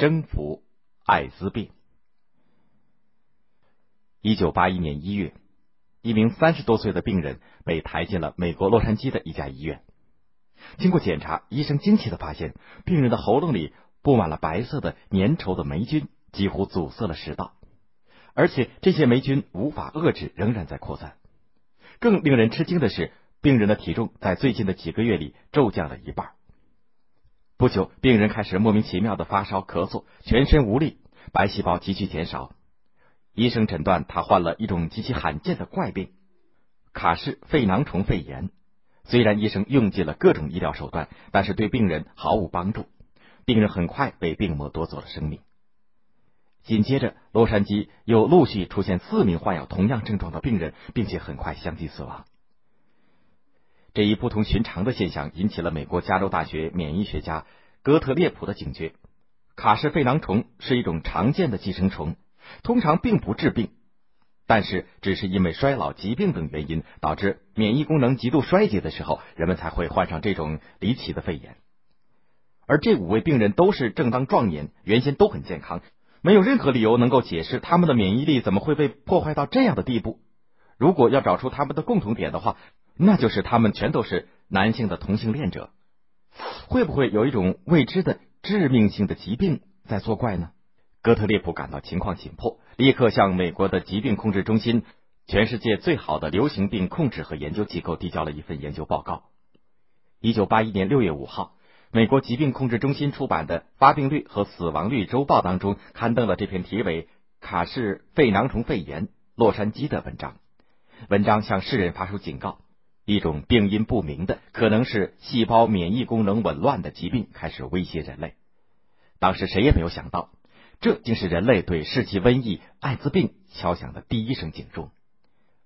征服艾滋病。一九八一年一月，一名三十多岁的病人被抬进了美国洛杉矶的一家医院。经过检查，医生惊奇的发现，病人的喉咙里布满了白色的粘稠的霉菌，几乎阻塞了食道，而且这些霉菌无法遏制，仍然在扩散。更令人吃惊的是，病人的体重在最近的几个月里骤降了一半。不久，病人开始莫名其妙的发烧、咳嗽，全身无力，白细胞急剧减少。医生诊断他患了一种极其罕见的怪病——卡氏肺囊虫肺炎。虽然医生用尽了各种医疗手段，但是对病人毫无帮助。病人很快被病魔夺走了生命。紧接着，洛杉矶又陆续出现四名患有同样症状的病人，并且很快相继死亡。这一不同寻常的现象引起了美国加州大学免疫学家戈特列普的警觉。卡氏肺囊虫是一种常见的寄生虫，通常并不致病。但是，只是因为衰老、疾病等原因导致免疫功能极度衰竭的时候，人们才会患上这种离奇的肺炎。而这五位病人都是正当壮年，原先都很健康，没有任何理由能够解释他们的免疫力怎么会被破坏到这样的地步。如果要找出他们的共同点的话，那就是他们全都是男性的同性恋者。会不会有一种未知的致命性的疾病在作怪呢？哥特列普感到情况紧迫，立刻向美国的疾病控制中心——全世界最好的流行病控制和研究机构——递交了一份研究报告。一九八一年六月五号，美国疾病控制中心出版的《发病率和死亡率周报》当中刊登了这篇题为《卡氏肺囊虫肺炎洛杉矶》的文章。文章向世人发出警告：一种病因不明的、可能是细胞免疫功能紊乱的疾病开始威胁人类。当时谁也没有想到。这竟是人类对世纪瘟疫艾滋病敲响的第一声警钟。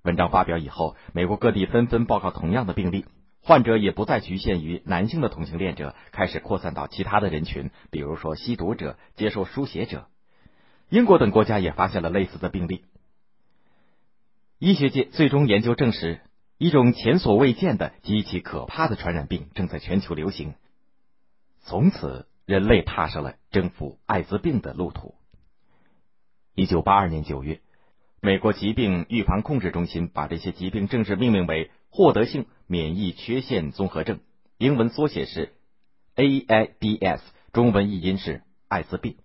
文章发表以后，美国各地纷纷报告同样的病例，患者也不再局限于男性的同性恋者，开始扩散到其他的人群，比如说吸毒者、接受输血者。英国等国家也发现了类似的病例。医学界最终研究证实，一种前所未见的极其可怕的传染病正在全球流行。从此。人类踏上了征服艾滋病的路途。一九八二年九月，美国疾病预防控制中心把这些疾病正式命名为获得性免疫缺陷综合症，英文缩写是 AIDS，中文译音是艾滋病。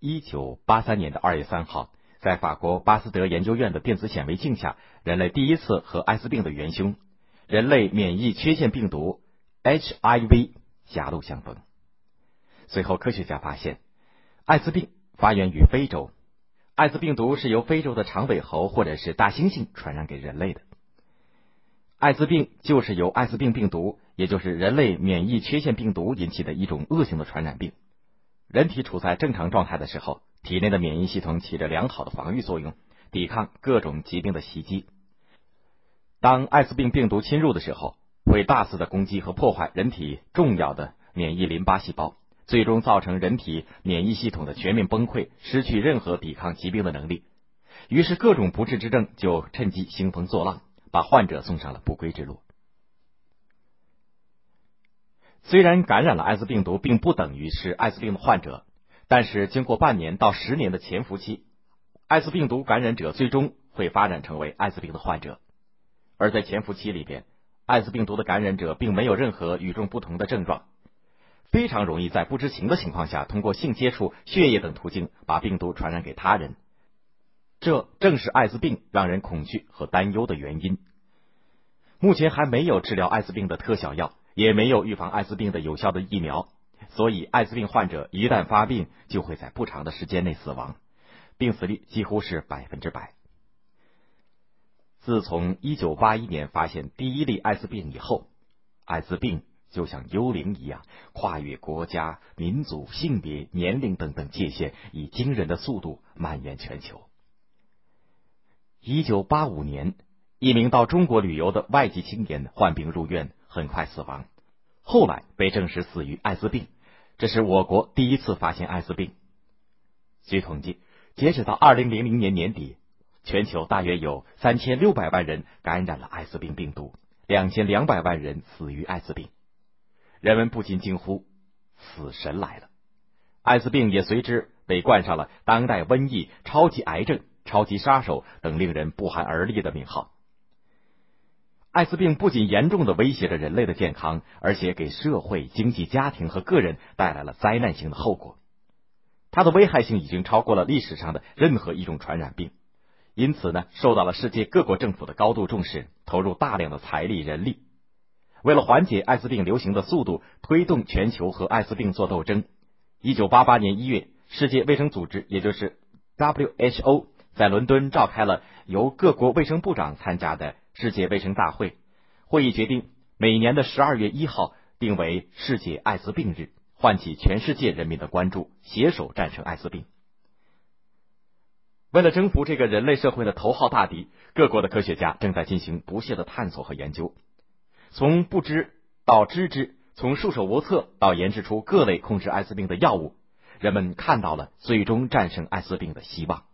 一九八三年的二月三号，在法国巴斯德研究院的电子显微镜下，人类第一次和艾滋病的元凶——人类免疫缺陷病毒 HIV 狭路相逢。随后，科学家发现，艾滋病发源于非洲。艾滋病毒是由非洲的长尾猴或者是大猩猩传染给人类的。艾滋病就是由艾滋病病毒，也就是人类免疫缺陷病毒引起的一种恶性的传染病。人体处在正常状态的时候，体内的免疫系统起着良好的防御作用，抵抗各种疾病的袭击。当艾滋病病毒侵入的时候，会大肆的攻击和破坏人体重要的免疫淋巴细胞。最终造成人体免疫系统的全面崩溃，失去任何抵抗疾病的能力。于是，各种不治之症就趁机兴风作浪，把患者送上了不归之路。虽然感染了艾滋病毒并不等于是艾滋病的患者，但是经过半年到十年的潜伏期，艾滋病毒感染者最终会发展成为艾滋病的患者。而在潜伏期里边，艾滋病毒的感染者并没有任何与众不同的症状。非常容易在不知情的情况下，通过性接触、血液等途径把病毒传染给他人。这正是艾滋病让人恐惧和担忧的原因。目前还没有治疗艾滋病的特效药，也没有预防艾滋病的有效的疫苗，所以艾滋病患者一旦发病，就会在不长的时间内死亡，病死率几乎是百分之百。自从一九八一年发现第一例艾滋病以后，艾滋病。就像幽灵一样，跨越国家、民族、性别、年龄等等界限，以惊人的速度蔓延全球。一九八五年，一名到中国旅游的外籍青年患病入院，很快死亡，后来被证实死于艾滋病。这是我国第一次发现艾滋病。据统计，截止到二零零零年年底，全球大约有三千六百万人感染了艾滋病病毒，两千两百万人死于艾滋病。人们不禁惊呼：“死神来了！”艾滋病也随之被冠上了当代瘟疫、超级癌症、超级杀手等令人不寒而栗的名号。艾滋病不仅严重的威胁着人类的健康，而且给社会、经济、家庭和个人带来了灾难性的后果。它的危害性已经超过了历史上的任何一种传染病，因此呢，受到了世界各国政府的高度重视，投入大量的财力人力。为了缓解艾滋病流行的速度，推动全球和艾滋病做斗争，一九八八年一月，世界卫生组织，也就是 WHO，在伦敦召开了由各国卫生部长参加的。世界卫生大会会议决定，每年的十二月一号定为世界艾滋病日，唤起全世界人民的关注，携手战胜艾滋病。为了征服这个人类社会的头号大敌，各国的科学家正在进行不懈的探索和研究，从不知到知之，从束手无策到研制出各类控制艾滋病的药物，人们看到了最终战胜艾滋病的希望。